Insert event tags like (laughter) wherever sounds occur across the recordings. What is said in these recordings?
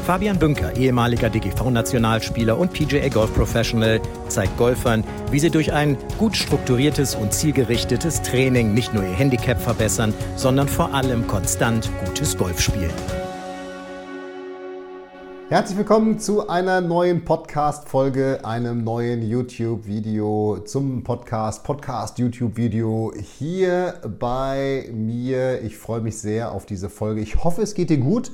Fabian Bünker, ehemaliger DGV-Nationalspieler und PGA Golf Professional, zeigt Golfern, wie sie durch ein gut strukturiertes und zielgerichtetes Training nicht nur ihr Handicap verbessern, sondern vor allem konstant gutes Golf spielen. Herzlich willkommen zu einer neuen Podcast-Folge, einem neuen YouTube-Video zum Podcast, Podcast-YouTube-Video hier bei mir. Ich freue mich sehr auf diese Folge. Ich hoffe, es geht dir gut.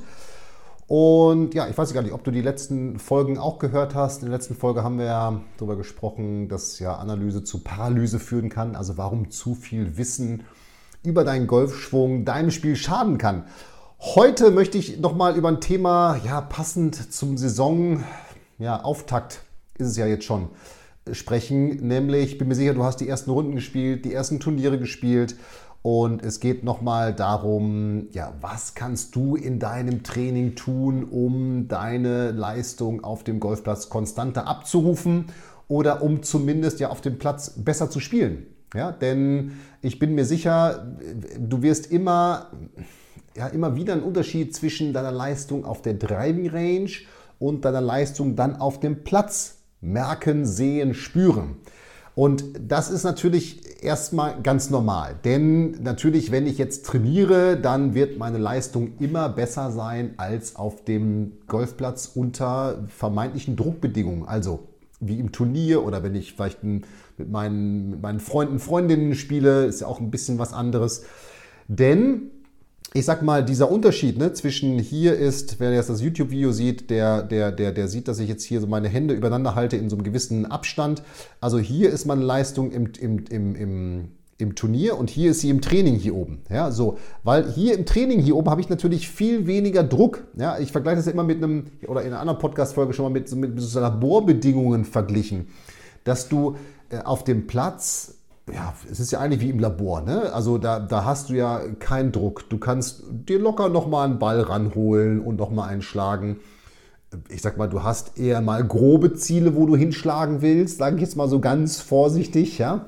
Und ja, ich weiß gar nicht, ob du die letzten Folgen auch gehört hast. In der letzten Folge haben wir ja darüber gesprochen, dass ja Analyse zu Paralyse führen kann. Also warum zu viel Wissen über deinen Golfschwung deinem Spiel schaden kann. Heute möchte ich nochmal über ein Thema, ja, passend zum Saison, ja, Auftakt ist es ja jetzt schon, sprechen. Nämlich, ich bin mir sicher, du hast die ersten Runden gespielt, die ersten Turniere gespielt. Und es geht nochmal darum, ja, was kannst du in deinem Training tun, um deine Leistung auf dem Golfplatz konstanter abzurufen oder um zumindest ja auf dem Platz besser zu spielen. Ja, denn ich bin mir sicher, du wirst immer ja immer wieder ein Unterschied zwischen deiner Leistung auf der Driving Range und deiner Leistung dann auf dem Platz merken, sehen, spüren. Und das ist natürlich erstmal ganz normal, denn natürlich, wenn ich jetzt trainiere, dann wird meine Leistung immer besser sein als auf dem Golfplatz unter vermeintlichen Druckbedingungen. Also wie im Turnier oder wenn ich vielleicht mit meinen, mit meinen Freunden, Freundinnen spiele, ist ja auch ein bisschen was anderes. Denn ich sag mal, dieser Unterschied ne, zwischen hier ist, wer jetzt das YouTube-Video sieht, der, der, der, der sieht, dass ich jetzt hier so meine Hände übereinander halte in so einem gewissen Abstand. Also hier ist meine Leistung im, im, im, im, im Turnier und hier ist sie im Training hier oben. Ja, so, weil hier im Training hier oben habe ich natürlich viel weniger Druck. Ja, ich vergleiche das ja immer mit einem, oder in einer anderen Podcast-Folge schon mal mit, mit, so Laborbedingungen verglichen, dass du äh, auf dem Platz ja, es ist ja eigentlich wie im Labor, ne? Also da, da hast du ja keinen Druck. Du kannst dir locker nochmal einen Ball ranholen und nochmal einschlagen. Ich sag mal, du hast eher mal grobe Ziele, wo du hinschlagen willst, sage ich jetzt mal so ganz vorsichtig, ja.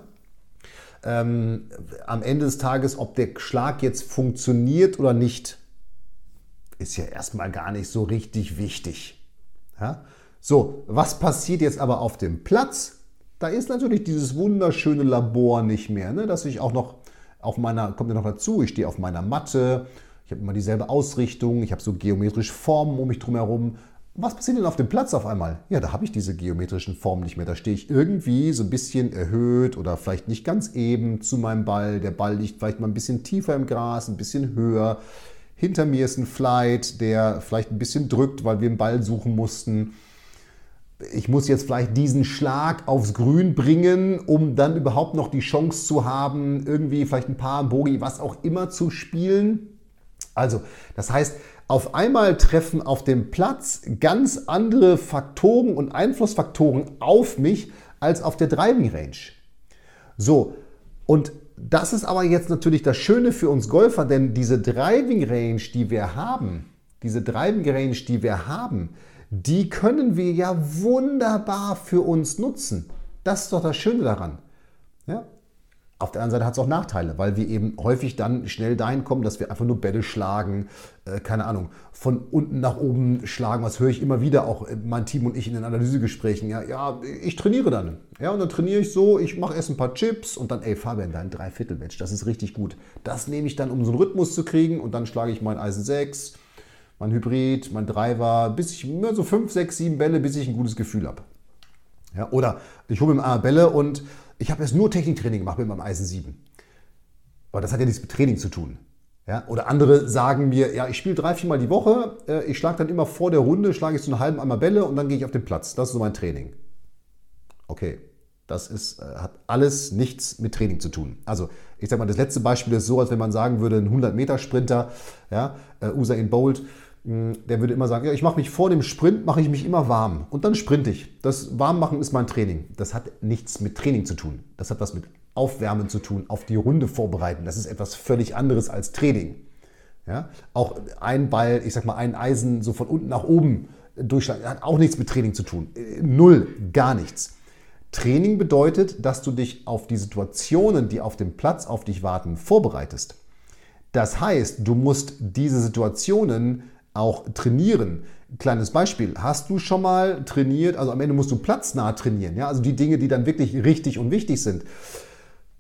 Ähm, am Ende des Tages, ob der Schlag jetzt funktioniert oder nicht, ist ja erstmal gar nicht so richtig wichtig. Ja? So, was passiert jetzt aber auf dem Platz? Da ist natürlich dieses wunderschöne Labor nicht mehr, ne? dass ich auch noch auf meiner, kommt ja noch dazu, ich stehe auf meiner Matte, ich habe immer dieselbe Ausrichtung, ich habe so geometrische Formen um mich drum herum. Was passiert denn auf dem Platz auf einmal? Ja, da habe ich diese geometrischen Formen nicht mehr. Da stehe ich irgendwie so ein bisschen erhöht oder vielleicht nicht ganz eben zu meinem Ball. Der Ball liegt vielleicht mal ein bisschen tiefer im Gras, ein bisschen höher. Hinter mir ist ein Flight, der vielleicht ein bisschen drückt, weil wir einen Ball suchen mussten ich muss jetzt vielleicht diesen Schlag aufs Grün bringen, um dann überhaupt noch die Chance zu haben, irgendwie vielleicht ein paar Bogi, was auch immer zu spielen. Also, das heißt, auf einmal treffen auf dem Platz ganz andere Faktoren und Einflussfaktoren auf mich als auf der Driving Range. So, und das ist aber jetzt natürlich das Schöne für uns Golfer, denn diese Driving Range, die wir haben, diese Driving Range, die wir haben, die können wir ja wunderbar für uns nutzen. Das ist doch das Schöne daran. Ja? Auf der anderen Seite hat es auch Nachteile, weil wir eben häufig dann schnell dahin kommen, dass wir einfach nur Bälle schlagen, äh, keine Ahnung, von unten nach oben schlagen. Was höre ich immer wieder auch mein Team und ich in den Analysegesprächen. Ja, ja, ich trainiere dann. Ja, und dann trainiere ich so, ich mache erst ein paar Chips und dann, ey, Fabian, dein Dreiviertel-Match, das ist richtig gut. Das nehme ich dann, um so einen Rhythmus zu kriegen und dann schlage ich mein Eisen 6 mein Hybrid, mein Driver, bis ich so 5, 6, 7 Bälle, bis ich ein gutes Gefühl habe. Ja, oder ich hole mir mal Bälle und ich habe jetzt nur Techniktraining gemacht mit meinem Eisen 7. Aber das hat ja nichts mit Training zu tun. Ja, oder andere sagen mir, ja, ich spiele drei, vier Mal die Woche, äh, ich schlage dann immer vor der Runde, schlage ich so einen halben Eimer Bälle und dann gehe ich auf den Platz. Das ist so mein Training. Okay, das ist, äh, hat alles nichts mit Training zu tun. Also ich sage mal, das letzte Beispiel ist so, als wenn man sagen würde, ein 100-Meter-Sprinter, ja, äh, Usain Bolt, der würde immer sagen, ja, ich mache mich vor dem Sprint, mache ich mich immer warm und dann sprinte ich. Das Warmmachen ist mein Training. Das hat nichts mit Training zu tun. Das hat was mit Aufwärmen zu tun, auf die Runde vorbereiten. Das ist etwas völlig anderes als Training. Ja? Auch ein Ball, ich sag mal, ein Eisen so von unten nach oben durchschlagen, hat auch nichts mit Training zu tun. Null, gar nichts. Training bedeutet, dass du dich auf die Situationen, die auf dem Platz auf dich warten, vorbereitest. Das heißt, du musst diese Situationen auch trainieren. Kleines Beispiel, hast du schon mal trainiert, also am Ende musst du platznah trainieren, ja, also die Dinge, die dann wirklich richtig und wichtig sind.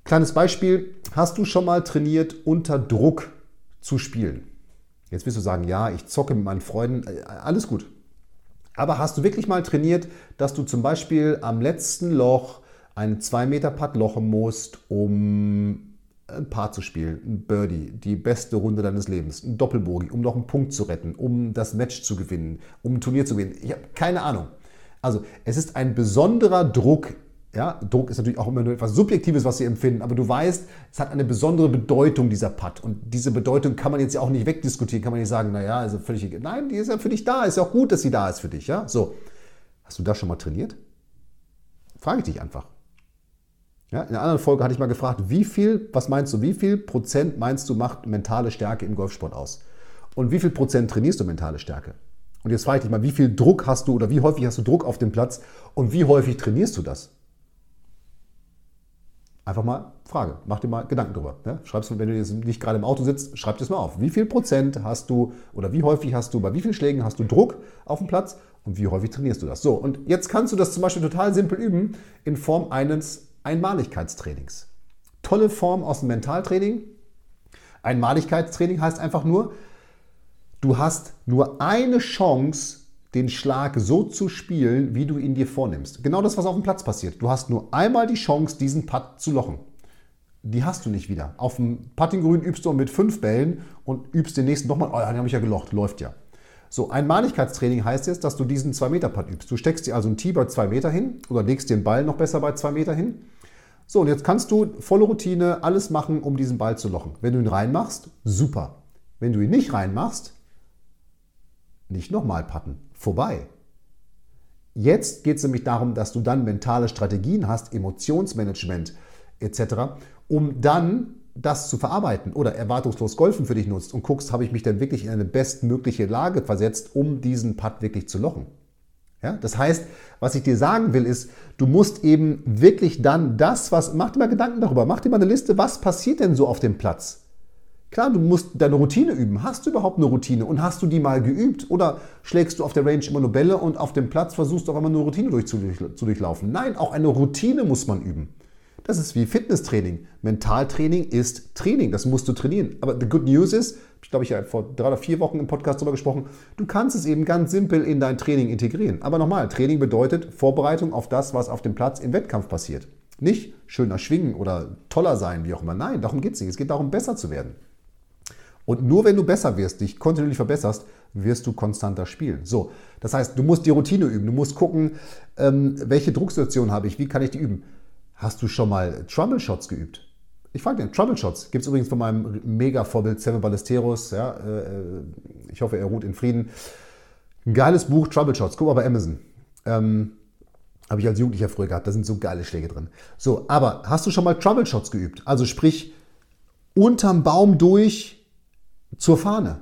Kleines Beispiel, hast du schon mal trainiert, unter Druck zu spielen? Jetzt wirst du sagen, ja, ich zocke mit meinen Freunden, äh, alles gut. Aber hast du wirklich mal trainiert, dass du zum Beispiel am letzten Loch einen 2 Meter Putt lochen musst, um ein Paar zu spielen, ein Birdie, die beste Runde deines Lebens, ein Doppelbogie, um noch einen Punkt zu retten, um das Match zu gewinnen, um ein Turnier zu gewinnen. Ich habe keine Ahnung. Also es ist ein besonderer Druck ja, Druck ist natürlich auch immer nur etwas Subjektives, was Sie empfinden, aber du weißt, es hat eine besondere Bedeutung, dieser Putt. Und diese Bedeutung kann man jetzt ja auch nicht wegdiskutieren, kann man nicht sagen, naja, also völlig, nein, die ist ja für dich da, ist ja auch gut, dass sie da ist für dich, ja. So, hast du das schon mal trainiert? Frage ich dich einfach. Ja, in einer anderen Folge hatte ich mal gefragt, wie viel, was meinst du, wie viel Prozent meinst du macht mentale Stärke im Golfsport aus? Und wie viel Prozent trainierst du mentale Stärke? Und jetzt frage ich dich mal, wie viel Druck hast du oder wie häufig hast du Druck auf dem Platz und wie häufig trainierst du das? Einfach mal Frage, mach dir mal Gedanken drüber. Ne? Schreib's, wenn du jetzt nicht gerade im Auto sitzt, schreib das mal auf. Wie viel Prozent hast du oder wie häufig hast du, bei wie vielen Schlägen hast du Druck auf dem Platz und wie häufig trainierst du das? So, und jetzt kannst du das zum Beispiel total simpel üben in Form eines Einmaligkeitstrainings. Tolle Form aus dem Mentaltraining. Einmaligkeitstraining heißt einfach nur, du hast nur eine Chance, den Schlag so zu spielen, wie du ihn dir vornimmst. Genau das, was auf dem Platz passiert. Du hast nur einmal die Chance, diesen Putt zu lochen. Die hast du nicht wieder. Auf dem Puttinggrün übst du mit fünf Bällen und übst den nächsten nochmal. Oh, den habe ich ja gelocht, läuft ja. So, Einmaligkeitstraining heißt jetzt, dass du diesen 2-Meter-Putt übst. Du steckst dir also einen Tee bei 2 Meter hin oder legst den Ball noch besser bei 2 Meter hin. So, und jetzt kannst du volle Routine alles machen, um diesen Ball zu lochen. Wenn du ihn reinmachst, super. Wenn du ihn nicht reinmachst, nicht nochmal putten vorbei. Jetzt geht es nämlich darum, dass du dann mentale Strategien hast, Emotionsmanagement etc., um dann das zu verarbeiten oder erwartungslos Golfen für dich nutzt und guckst, habe ich mich denn wirklich in eine bestmögliche Lage versetzt, um diesen Putt wirklich zu lochen. Ja, das heißt, was ich dir sagen will, ist, du musst eben wirklich dann das, was, mach dir mal Gedanken darüber, mach dir mal eine Liste, was passiert denn so auf dem Platz? Klar, du musst deine Routine üben. Hast du überhaupt eine Routine und hast du die mal geübt? Oder schlägst du auf der Range immer nur Bälle und auf dem Platz versuchst du auch immer nur Routine durch, zu, zu durchlaufen? Nein, auch eine Routine muss man üben. Das ist wie Fitnesstraining. Mentaltraining ist Training. Das musst du trainieren. Aber the good news ist, ich glaube, ich habe vor drei oder vier Wochen im Podcast darüber gesprochen, du kannst es eben ganz simpel in dein Training integrieren. Aber nochmal, Training bedeutet Vorbereitung auf das, was auf dem Platz im Wettkampf passiert. Nicht schöner schwingen oder toller sein, wie auch immer. Nein, darum geht es nicht. Es geht darum, besser zu werden. Und nur wenn du besser wirst, dich kontinuierlich verbesserst, wirst du konstanter spielen. So, das heißt, du musst die Routine üben. Du musst gucken, ähm, welche Drucksituation habe ich, wie kann ich die üben. Hast du schon mal Trouble Shots geübt? Ich frage dir, Trouble Shots gibt es übrigens von meinem Mega-Vorbild Seven Ballesteros. Ja, äh, ich hoffe, er ruht in Frieden. Ein geiles Buch, Trouble Shots. Guck mal bei Amazon. Ähm, habe ich als Jugendlicher früher gehabt. Da sind so geile Schläge drin. So, aber hast du schon mal Trouble Shots geübt? Also sprich, unterm Baum durch zur Fahne.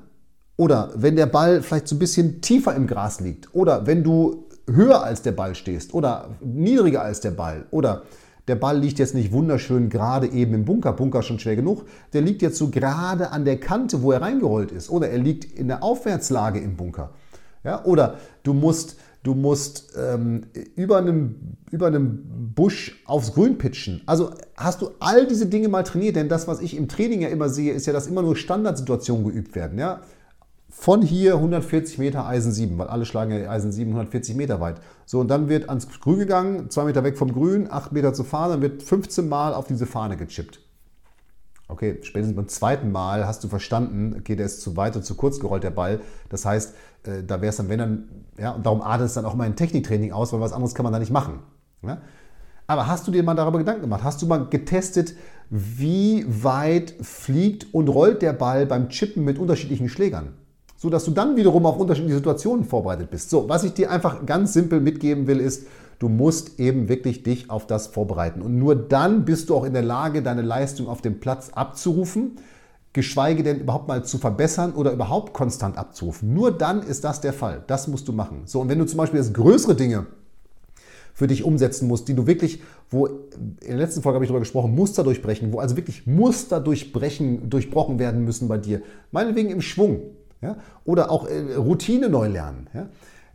Oder wenn der Ball vielleicht so ein bisschen tiefer im Gras liegt. Oder wenn du höher als der Ball stehst oder niedriger als der Ball. Oder der Ball liegt jetzt nicht wunderschön gerade eben im Bunker, Bunker schon schwer genug. Der liegt jetzt so gerade an der Kante, wo er reingerollt ist. Oder er liegt in der Aufwärtslage im Bunker. Ja? Oder du musst du musst ähm, über, einem, über einem Busch aufs Grün pitchen. Also hast du all diese Dinge mal trainiert, denn das, was ich im Training ja immer sehe, ist ja, dass immer nur Standardsituationen geübt werden. Ja? Von hier 140 Meter Eisen 7, weil alle schlagen ja Eisen 7 140 Meter weit. So, und dann wird ans Grün gegangen, zwei Meter weg vom Grün, acht Meter zu fahren, dann wird 15 Mal auf diese Fahne gechippt. Okay, spätestens beim zweiten Mal hast du verstanden, okay, der ist zu weit und zu kurz gerollt, der Ball. Das heißt, äh, da wäre es dann, wenn dann, ja, und darum artet es dann auch mal ein Techniktraining aus, weil was anderes kann man da nicht machen. Ja? Aber hast du dir mal darüber Gedanken gemacht? Hast du mal getestet, wie weit fliegt und rollt der Ball beim Chippen mit unterschiedlichen Schlägern? So dass du dann wiederum auf unterschiedliche Situationen vorbereitet bist. So, was ich dir einfach ganz simpel mitgeben will, ist, du musst eben wirklich dich auf das vorbereiten. Und nur dann bist du auch in der Lage, deine Leistung auf dem Platz abzurufen, geschweige denn überhaupt mal zu verbessern oder überhaupt konstant abzurufen. Nur dann ist das der Fall. Das musst du machen. So, und wenn du zum Beispiel jetzt größere Dinge für dich umsetzen musst, die du wirklich, wo in der letzten Folge habe ich darüber gesprochen, Muster durchbrechen, wo also wirklich Muster durchbrechen, durchbrochen werden müssen bei dir, meinetwegen im Schwung ja, oder auch äh, Routine neu lernen. Ja,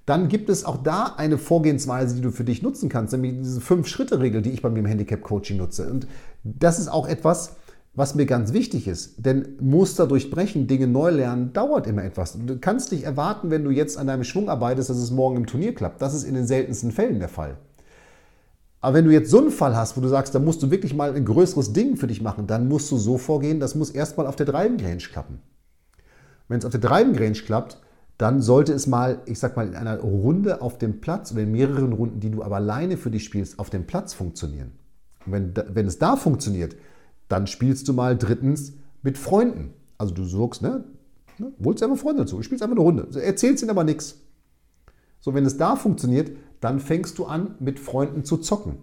dann gibt es auch da eine Vorgehensweise, die du für dich nutzen kannst, nämlich diese Fünf-Schritte-Regel, die ich bei mir im Handicap-Coaching nutze. Und das ist auch etwas, was mir ganz wichtig ist. Denn Muster durchbrechen, Dinge neu lernen, dauert immer etwas. Du kannst nicht erwarten, wenn du jetzt an deinem Schwung arbeitest, dass es morgen im Turnier klappt. Das ist in den seltensten Fällen der Fall. Aber wenn du jetzt so einen Fall hast, wo du sagst, da musst du wirklich mal ein größeres Ding für dich machen, dann musst du so vorgehen, das muss erstmal auf der Driving Range klappen. Wenn es auf der Driving Range klappt, dann sollte es mal, ich sag mal, in einer Runde auf dem Platz oder in mehreren Runden, die du aber alleine für dich spielst, auf dem Platz funktionieren. Und wenn, wenn es da funktioniert, dann spielst du mal drittens mit Freunden. Also du suchst, ne? ne holst einfach Freunde dazu, du spielst einfach eine Runde. Erzählst ihnen aber nichts. So, wenn es da funktioniert, dann fängst du an, mit Freunden zu zocken.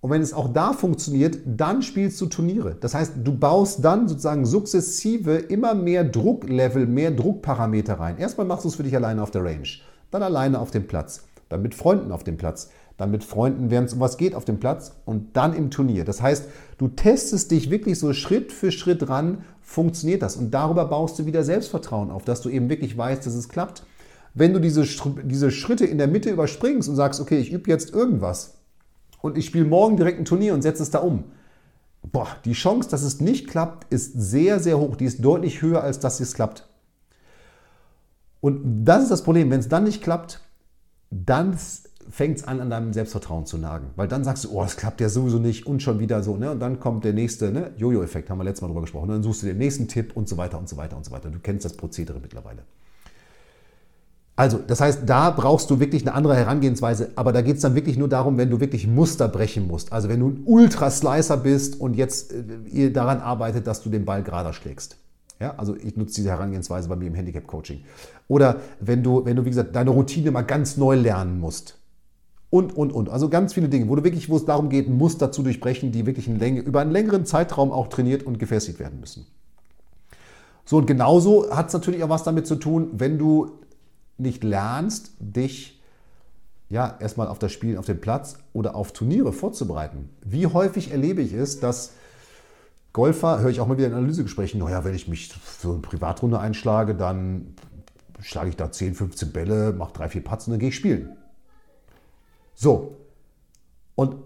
Und wenn es auch da funktioniert, dann spielst du Turniere. Das heißt, du baust dann sozusagen sukzessive immer mehr Drucklevel, mehr Druckparameter rein. Erstmal machst du es für dich alleine auf der Range, dann alleine auf dem Platz, dann mit Freunden auf dem Platz, dann mit Freunden, während es um was geht auf dem Platz und dann im Turnier. Das heißt, du testest dich wirklich so Schritt für Schritt ran, funktioniert das. Und darüber baust du wieder Selbstvertrauen auf, dass du eben wirklich weißt, dass es klappt wenn du diese, diese Schritte in der Mitte überspringst und sagst, okay, ich übe jetzt irgendwas und ich spiele morgen direkt ein Turnier und setze es da um, boah, die Chance, dass es nicht klappt, ist sehr, sehr hoch. Die ist deutlich höher, als dass es klappt. Und das ist das Problem. Wenn es dann nicht klappt, dann fängt es an, an deinem Selbstvertrauen zu nagen. Weil dann sagst du, oh, es klappt ja sowieso nicht und schon wieder so. Ne? Und dann kommt der nächste ne? Jojo-Effekt, haben wir letztes Mal drüber gesprochen. Und dann suchst du den nächsten Tipp und so weiter und so weiter und so weiter. Du kennst das Prozedere mittlerweile. Also, das heißt, da brauchst du wirklich eine andere Herangehensweise, aber da geht es dann wirklich nur darum, wenn du wirklich Muster brechen musst. Also wenn du ein Ultra-Slicer bist und jetzt äh, daran arbeitet, dass du den Ball gerader schlägst. Ja, also ich nutze diese Herangehensweise bei mir im Handicap-Coaching. Oder wenn du, wenn du, wie gesagt, deine Routine mal ganz neu lernen musst. Und, und, und. Also ganz viele Dinge, wo du wirklich, wo es darum geht, Muster zu durchbrechen, die wirklich eine Länge, über einen längeren Zeitraum auch trainiert und gefestigt werden müssen. So, und genauso hat es natürlich auch was damit zu tun, wenn du nicht lernst, dich ja erstmal auf das Spiel auf dem Platz oder auf Turniere vorzubereiten. Wie häufig erlebe ich es, dass Golfer, höre ich auch mal wieder in Analysegesprächen, naja, wenn ich mich für eine Privatrunde einschlage, dann schlage ich da 10, 15 Bälle, mache drei, vier Putts und dann gehe ich spielen. So. Und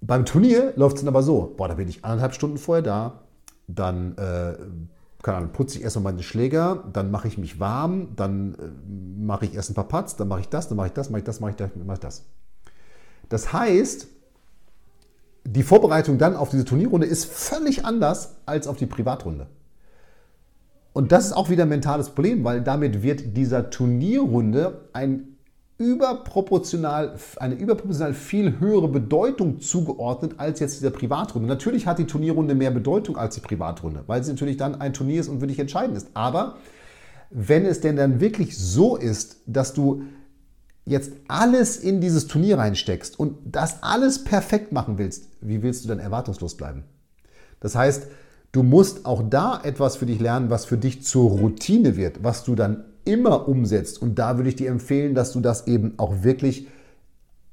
beim Turnier läuft es dann aber so, boah, da bin ich anderthalb Stunden vorher da, dann äh, keine Ahnung, putze ich erstmal meine Schläger, dann mache ich mich warm, dann äh, mache ich erst ein paar Putts, dann mache ich das, dann mache ich das, mache ich das, mache ich das, mache ich das. Das heißt, die Vorbereitung dann auf diese Turnierrunde ist völlig anders als auf die Privatrunde. Und das ist auch wieder ein mentales Problem, weil damit wird dieser Turnierrunde ein überproportional, eine überproportional viel höhere Bedeutung zugeordnet als jetzt dieser Privatrunde. Natürlich hat die Turnierrunde mehr Bedeutung als die Privatrunde, weil sie natürlich dann ein Turnier ist und wirklich entscheidend ist. Aber wenn es denn dann wirklich so ist, dass du jetzt alles in dieses Turnier reinsteckst und das alles perfekt machen willst, wie willst du dann erwartungslos bleiben? Das heißt, du musst auch da etwas für dich lernen, was für dich zur Routine wird, was du dann immer umsetzt. Und da würde ich dir empfehlen, dass du das eben auch wirklich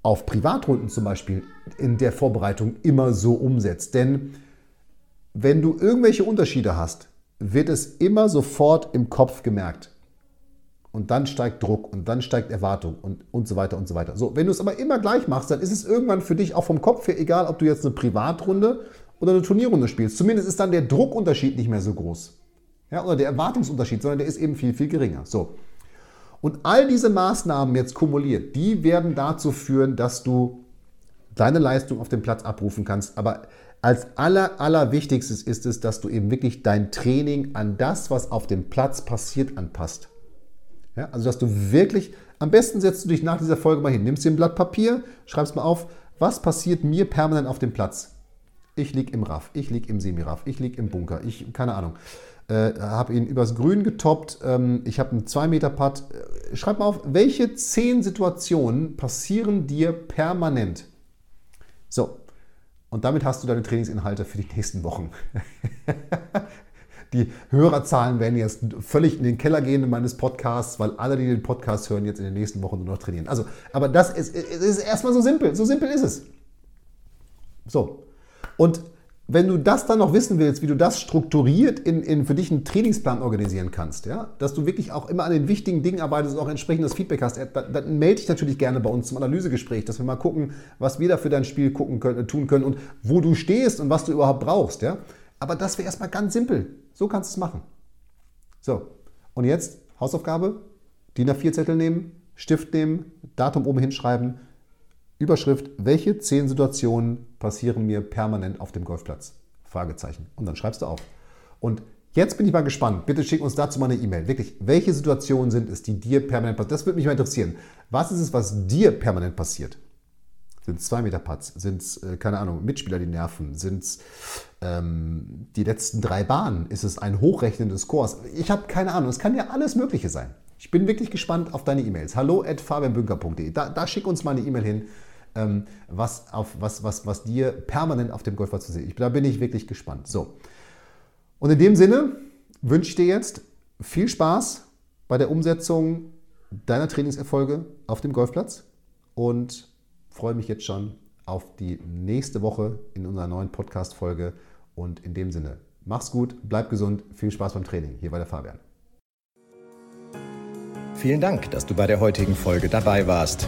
auf Privatrunden zum Beispiel in der Vorbereitung immer so umsetzt. Denn wenn du irgendwelche Unterschiede hast, wird es immer sofort im Kopf gemerkt. Und dann steigt Druck und dann steigt Erwartung und, und so weiter und so weiter. So, wenn du es aber immer gleich machst, dann ist es irgendwann für dich auch vom Kopf her egal, ob du jetzt eine Privatrunde oder eine Turnierrunde spielst. Zumindest ist dann der Druckunterschied nicht mehr so groß ja, oder der Erwartungsunterschied, sondern der ist eben viel, viel geringer. So. Und all diese Maßnahmen jetzt kumuliert, die werden dazu führen, dass du deine Leistung auf dem Platz abrufen kannst. Aber als aller, allerwichtigstes ist es, dass du eben wirklich dein Training an das, was auf dem Platz passiert, anpasst. Ja, also, dass du wirklich, am besten setzt du dich nach dieser Folge mal hin, nimmst dir ein Blatt Papier, schreibst mal auf, was passiert mir permanent auf dem Platz Ich lieg im Raff, ich lieg im Semiraff, ich lieg im Bunker, ich, keine Ahnung. Äh, habe ihn übers Grün getoppt, ähm, ich habe einen 2 Meter Putt. Äh, schreib mal auf, welche 10 Situationen passieren dir permanent? So, und damit hast du deine Trainingsinhalte für die nächsten Wochen. (laughs) die Hörerzahlen werden jetzt völlig in den Keller gehen in meines Podcasts, weil alle, die den Podcast hören, jetzt in den nächsten Wochen nur noch trainieren. Also, aber das ist, ist erstmal so simpel. So simpel ist es. So. Und wenn du das dann noch wissen willst, wie du das strukturiert in, in für dich einen Trainingsplan organisieren kannst, ja, dass du wirklich auch immer an den wichtigen Dingen arbeitest und auch entsprechendes Feedback hast, dann, dann melde dich natürlich gerne bei uns zum Analysegespräch, dass wir mal gucken, was wir da für dein Spiel gucken können, tun können und wo du stehst und was du überhaupt brauchst. Ja. Aber das wäre erstmal ganz simpel. So kannst du es machen. So, und jetzt Hausaufgabe, DIN A4-Zettel nehmen, Stift nehmen, Datum oben hinschreiben, Überschrift, welche zehn Situationen passieren mir permanent auf dem Golfplatz? Fragezeichen. Und dann schreibst du auf. Und jetzt bin ich mal gespannt. Bitte schick uns dazu mal eine E-Mail. Wirklich, welche Situationen sind es, die dir permanent passieren? Das würde mich mal interessieren. Was ist es, was dir permanent passiert? Sind es zwei Meter Putts? Sind es, äh, keine Ahnung, Mitspieler, die nerven? Sind es ähm, die letzten drei Bahnen? Ist es ein Hochrechnen des Scores? Ich habe keine Ahnung. Es kann ja alles Mögliche sein. Ich bin wirklich gespannt auf deine E-Mails. Hallo at fabianbünker.de. Da, da schick uns mal eine E-Mail hin ähm, was, auf, was, was, was dir permanent auf dem Golfplatz zu sehen ist. Da bin ich wirklich gespannt. So. Und in dem Sinne wünsche ich dir jetzt viel Spaß bei der Umsetzung deiner Trainingserfolge auf dem Golfplatz und freue mich jetzt schon auf die nächste Woche in unserer neuen Podcast-Folge. Und in dem Sinne, mach's gut, bleib gesund, viel Spaß beim Training. Hier war der Fabian. Vielen Dank, dass du bei der heutigen Folge dabei warst.